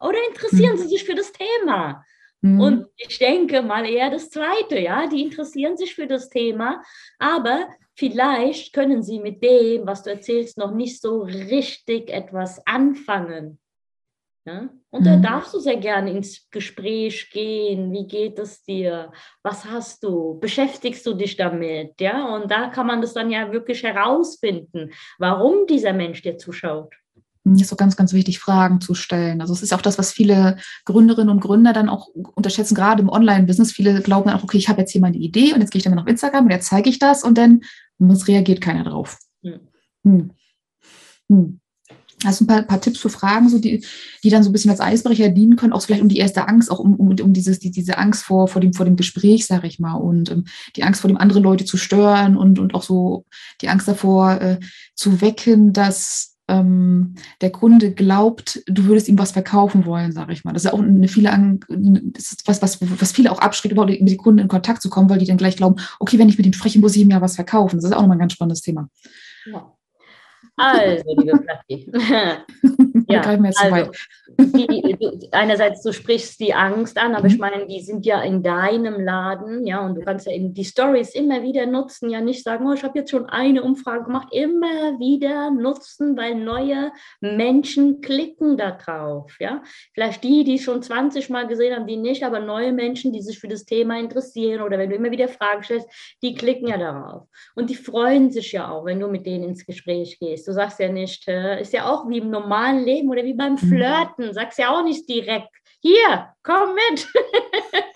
oder interessieren mhm. sie sich für das Thema? Mhm. Und ich denke mal eher das Zweite, ja, die interessieren sich für das Thema, aber vielleicht können sie mit dem, was du erzählst, noch nicht so richtig etwas anfangen. Ja? Und mhm. da darfst du sehr gerne ins Gespräch gehen. Wie geht es dir? Was hast du? Beschäftigst du dich damit? Ja, und da kann man das dann ja wirklich herausfinden, warum dieser Mensch dir zuschaut. Das ist so ganz, ganz wichtig, Fragen zu stellen. Also es ist auch das, was viele Gründerinnen und Gründer dann auch unterschätzen, gerade im Online-Business. Viele glauben dann auch, okay, ich habe jetzt hier mal eine Idee und jetzt gehe ich dann auf Instagram und jetzt zeige ich das und dann es reagiert keiner drauf. Hm. Hm. Hm. Hast du ein paar, paar, Tipps für Fragen, so die, die dann so ein bisschen als Eisbrecher dienen können, auch vielleicht um die erste Angst, auch um, um, um dieses, die, diese Angst vor, vor, dem, vor dem Gespräch, sage ich mal, und ähm, die Angst vor dem, andere Leute zu stören und, und auch so die Angst davor äh, zu wecken, dass ähm, der Kunde glaubt, du würdest ihm was verkaufen wollen, sage ich mal. Das ist auch eine viele, das ist was, was, was viele auch abschreckt, überhaupt mit den Kunden in Kontakt zu kommen, weil die dann gleich glauben, okay, wenn ich mit ihm spreche, muss ich ihm ja was verkaufen. Das ist auch nochmal ein ganz spannendes Thema. Ja. Also, liebe Platti. ja, also, die, du, einerseits, du sprichst die Angst an, aber mhm. ich meine, die sind ja in deinem Laden, ja, und du kannst ja in die Stories immer wieder nutzen, ja nicht sagen, oh, ich habe jetzt schon eine Umfrage gemacht, immer wieder nutzen, weil neue Menschen klicken da drauf, ja. Vielleicht die, die schon 20 Mal gesehen haben, die nicht, aber neue Menschen, die sich für das Thema interessieren oder wenn du immer wieder Fragen stellst, die klicken ja darauf. Und die freuen sich ja auch, wenn du mit denen ins Gespräch gehst. Du sagst ja nicht, ist ja auch wie im normalen Leben oder wie beim mhm. Flirten, sagst ja auch nicht direkt, hier, komm mit.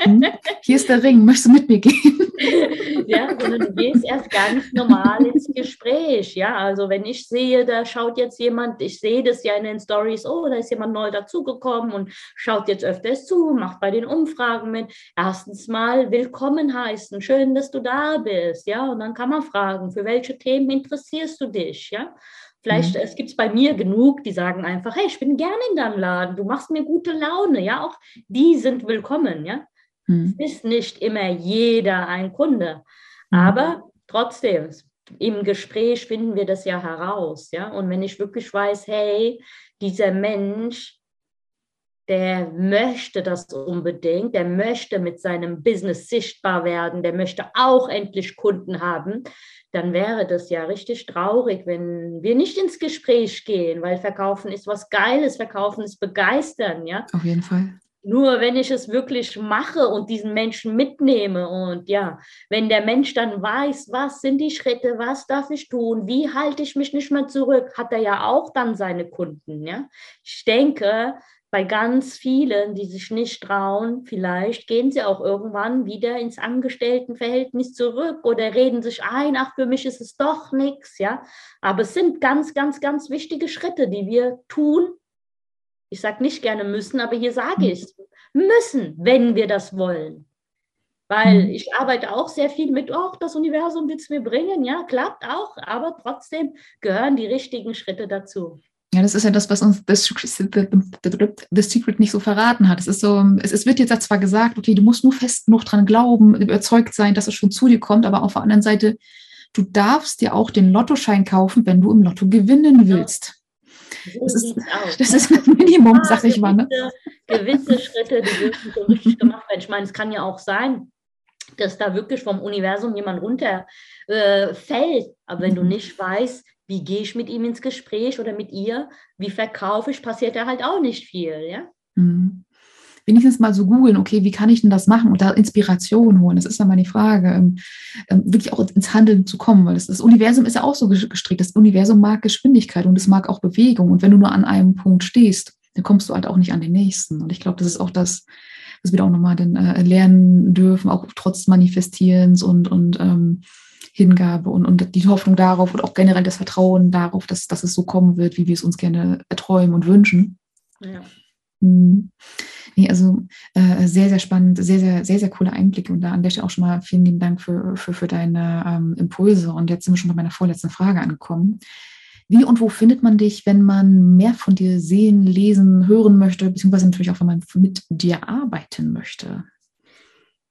Mhm. Hier ist der Ring, möchtest du mit mir gehen? ja, sondern du gehst erst ganz normal ins Gespräch. Ja, also wenn ich sehe, da schaut jetzt jemand, ich sehe das ja in den Stories, oh, da ist jemand neu dazugekommen und schaut jetzt öfters zu, macht bei den Umfragen mit. Erstens mal willkommen heißen, schön, dass du da bist. Ja, und dann kann man fragen, für welche Themen interessierst du dich? Ja, Vielleicht mhm. es gibt es bei mir genug, die sagen einfach, hey, ich bin gerne in deinem Laden, du machst mir gute Laune, ja, auch die sind willkommen, ja. Es ist nicht immer jeder ein Kunde, mhm. aber trotzdem, im Gespräch finden wir das ja heraus, ja. Und wenn ich wirklich weiß, hey, dieser Mensch, der möchte das unbedingt, der möchte mit seinem Business sichtbar werden, der möchte auch endlich Kunden haben, dann wäre das ja richtig traurig, wenn wir nicht ins Gespräch gehen, weil Verkaufen ist was Geiles, Verkaufen ist begeistern, ja. Auf jeden Fall. Nur wenn ich es wirklich mache und diesen Menschen mitnehme und ja, wenn der Mensch dann weiß, was sind die Schritte, was darf ich tun, wie halte ich mich nicht mehr zurück, hat er ja auch dann seine Kunden. Ja? Ich denke, bei ganz vielen, die sich nicht trauen, vielleicht gehen sie auch irgendwann wieder ins Angestelltenverhältnis zurück oder reden sich ein, ach, für mich ist es doch nichts, ja. Aber es sind ganz, ganz, ganz wichtige Schritte, die wir tun. Ich sage nicht gerne müssen, aber hier sage hm. ich. Müssen, wenn wir das wollen. Weil hm. ich arbeite auch sehr viel mit, ach, das Universum will es mir bringen, ja, klappt auch, aber trotzdem gehören die richtigen Schritte dazu. Ja, das ist ja das, was uns das The Secret nicht so verraten hat. Es ist so, es, es wird jetzt zwar gesagt, okay, du musst nur fest genug dran glauben, überzeugt sein, dass es schon zu dir kommt, aber auf der anderen Seite, du darfst dir auch den Lottoschein kaufen, wenn du im Lotto gewinnen willst. So das, ist, das ist ein Minimum, ja, sag ich mal. Ne? Gewisse Schritte, die wirklich so richtig gemacht werden. Ich meine, es kann ja auch sein, dass da wirklich vom Universum jemand runterfällt. Äh, aber wenn du mhm. nicht weißt, wie gehe ich mit ihm ins Gespräch oder mit ihr, wie verkaufe ich, passiert da halt auch nicht viel, ja. Mhm. Wenigstens mal so googeln, okay, wie kann ich denn das machen und da Inspiration holen? Das ist ja mal die Frage, ähm, ähm, wirklich auch ins Handeln zu kommen, weil das, das Universum ist ja auch so gestrickt. Das Universum mag Geschwindigkeit und es mag auch Bewegung. Und wenn du nur an einem Punkt stehst, dann kommst du halt auch nicht an den nächsten. Und ich glaube, das ist auch das, was wir auch nochmal dann, äh, lernen dürfen, auch trotz Manifestierens und, und ähm, Hingabe und, und die Hoffnung darauf und auch generell das Vertrauen darauf, dass, dass es so kommen wird, wie wir es uns gerne erträumen und wünschen. Ja. Mhm. Nee, also äh, sehr, sehr spannend, sehr, sehr, sehr, sehr coole Einblicke und da an der Stelle auch schon mal vielen lieben Dank für, für, für deine ähm, Impulse. Und jetzt sind wir schon bei meiner vorletzten Frage angekommen. Wie und wo findet man dich, wenn man mehr von dir sehen, lesen, hören möchte, beziehungsweise natürlich auch, wenn man mit dir arbeiten möchte?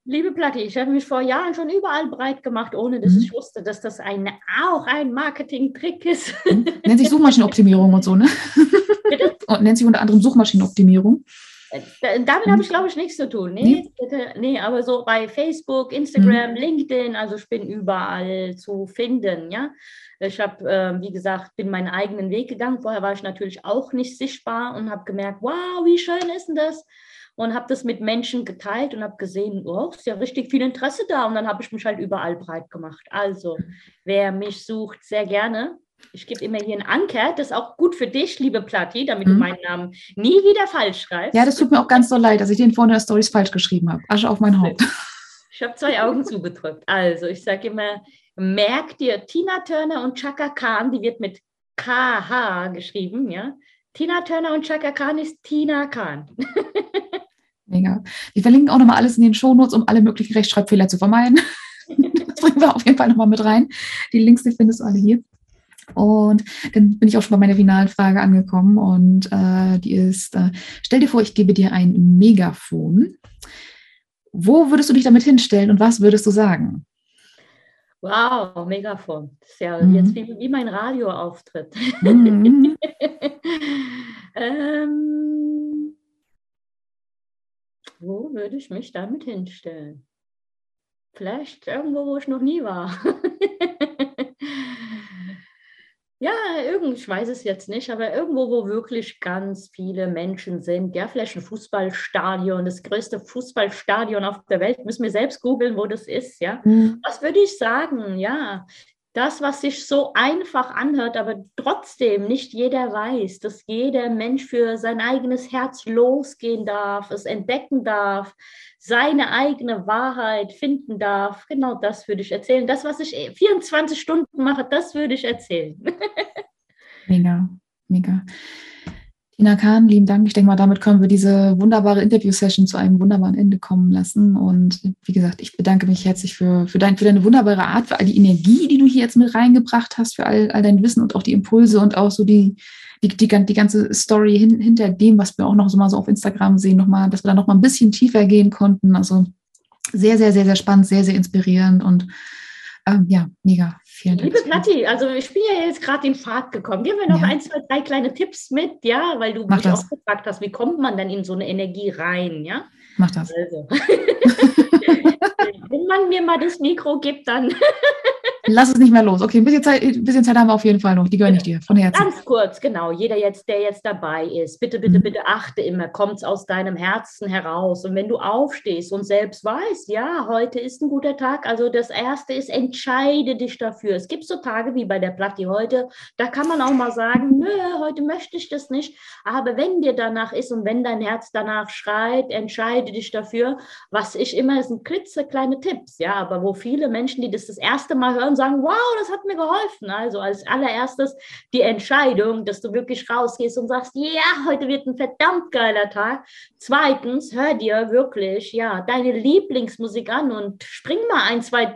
Liebe Platti, ich habe mich vor Jahren schon überall breit gemacht, ohne dass mhm. ich wusste, dass das ein, auch ein Marketing-Trick ist. Mhm. Nennt sich Suchmaschinenoptimierung und so, ne? Bitte? Und nennt sich unter anderem Suchmaschinenoptimierung. Äh, damit habe ich, glaube ich, nichts zu tun. Nee, nee? nee, aber so bei Facebook, Instagram, mhm. LinkedIn, also ich bin überall zu finden, ja. Ich habe, äh, wie gesagt, bin meinen eigenen Weg gegangen. Vorher war ich natürlich auch nicht sichtbar und habe gemerkt, wow, wie schön ist denn das? Und habe das mit Menschen geteilt und habe gesehen, oh, ist ja richtig viel Interesse da. Und dann habe ich mich halt überall breit gemacht. Also, wer mich sucht, sehr gerne. Ich gebe immer hier ein Anker. Das ist auch gut für dich, liebe Platti, damit mhm. du meinen Namen nie wieder falsch schreibst. Ja, das tut mir auch ganz so leid, dass ich den vorhin in der Stories falsch geschrieben habe. Asche auf mein Haupt. Ich habe zwei Augen zugedrückt. Also, ich sage immer, merk dir, Tina Turner und Chaka Khan, die wird mit KH geschrieben, ja. Tina Turner und Chaka Khan ist Tina Khan. Mega. Wir verlinken auch nochmal alles in den Shownotes, um alle möglichen Rechtschreibfehler zu vermeiden. das bringen wir auf jeden Fall nochmal mit rein. Die Links, die findest du alle hier. Und dann bin ich auch schon bei meiner finalen Frage angekommen und äh, die ist, äh, stell dir vor, ich gebe dir ein Megafon. Wo würdest du dich damit hinstellen und was würdest du sagen? Wow, Megafon. Das ist ja mhm. jetzt wie, wie mein Radioauftritt. Mhm. ähm, wo würde ich mich damit hinstellen? Vielleicht irgendwo, wo ich noch nie war. ja, irgend, ich weiß es jetzt nicht, aber irgendwo, wo wirklich ganz viele Menschen sind. Ja, vielleicht ein Fußballstadion, das größte Fußballstadion auf der Welt. Müssen wir selbst googeln, wo das ist. Ja, mhm. was würde ich sagen? Ja, das, was sich so einfach anhört, aber trotzdem nicht jeder weiß, dass jeder Mensch für sein eigenes Herz losgehen darf, es entdecken darf, seine eigene Wahrheit finden darf. Genau das würde ich erzählen. Das, was ich 24 Stunden mache, das würde ich erzählen. mega, mega. Tina Kahn, lieben Dank. Ich denke mal, damit können wir diese wunderbare Interview-Session zu einem wunderbaren Ende kommen lassen. Und wie gesagt, ich bedanke mich herzlich für, für, dein, für deine wunderbare Art, für all die Energie, die du hier jetzt mit reingebracht hast, für all, all dein Wissen und auch die Impulse und auch so die, die, die, die ganze Story hin, hinter dem, was wir auch noch so mal so auf Instagram sehen, nochmal, dass wir da noch mal ein bisschen tiefer gehen konnten. Also sehr, sehr, sehr, sehr spannend, sehr, sehr inspirierend und ähm, ja, mega. Vielen Liebe Platti, also ich bin ja jetzt gerade in Fahrt gekommen. Gib mir noch ja. ein, zwei, drei kleine Tipps mit, ja, weil du Mach mich das. auch gefragt hast, wie kommt man dann in so eine Energie rein, ja? Mach das. Also. Wenn man mir mal das Mikro gibt, dann Lass es nicht mehr los. Okay, ein bisschen Zeit, ein bisschen Zeit haben wir auf jeden Fall noch. Die gönne ich dir von Herzen. Ganz kurz, genau. Jeder jetzt, der jetzt dabei ist, bitte, bitte, mhm. bitte achte immer, kommt es aus deinem Herzen heraus. Und wenn du aufstehst und selbst weißt, ja, heute ist ein guter Tag, also das Erste ist, entscheide dich dafür. Es gibt so Tage wie bei der Platti heute, da kann man auch mal sagen, nö, heute möchte ich das nicht. Aber wenn dir danach ist und wenn dein Herz danach schreit, entscheide dich dafür. Was ich immer, sind klitzekleine Tipps, ja, aber wo viele Menschen, die das das erste Mal hören, sagen, wow, das hat mir geholfen. Also als allererstes die Entscheidung, dass du wirklich rausgehst und sagst, ja, heute wird ein verdammt geiler Tag. Zweitens, hör dir wirklich, ja, deine Lieblingsmusik an und spring mal ein, zwei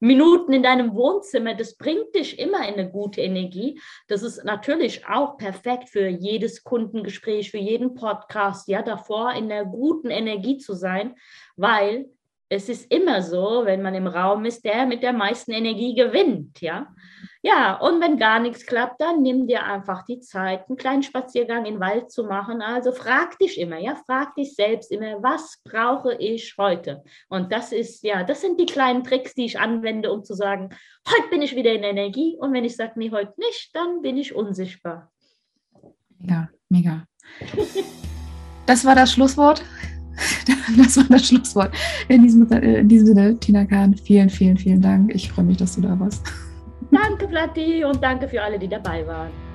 Minuten in deinem Wohnzimmer. Das bringt dich immer in eine gute Energie. Das ist natürlich auch perfekt für jedes Kundengespräch, für jeden Podcast, ja, davor in der guten Energie zu sein, weil es ist immer so, wenn man im Raum ist, der mit der meisten Energie gewinnt, ja. Ja, und wenn gar nichts klappt, dann nimm dir einfach die Zeit, einen kleinen Spaziergang in den Wald zu machen. Also frag dich immer, ja, frag dich selbst immer, was brauche ich heute? Und das ist, ja, das sind die kleinen Tricks, die ich anwende, um zu sagen, heute bin ich wieder in Energie. Und wenn ich sage, nee, heute nicht, dann bin ich unsichtbar. Mega, mega. Das war das Schlusswort. Das war das Schlusswort. In diesem, äh, in diesem Sinne, Tina Kahn, vielen, vielen, vielen Dank. Ich freue mich, dass du da warst. Danke, Platti, und danke für alle, die dabei waren.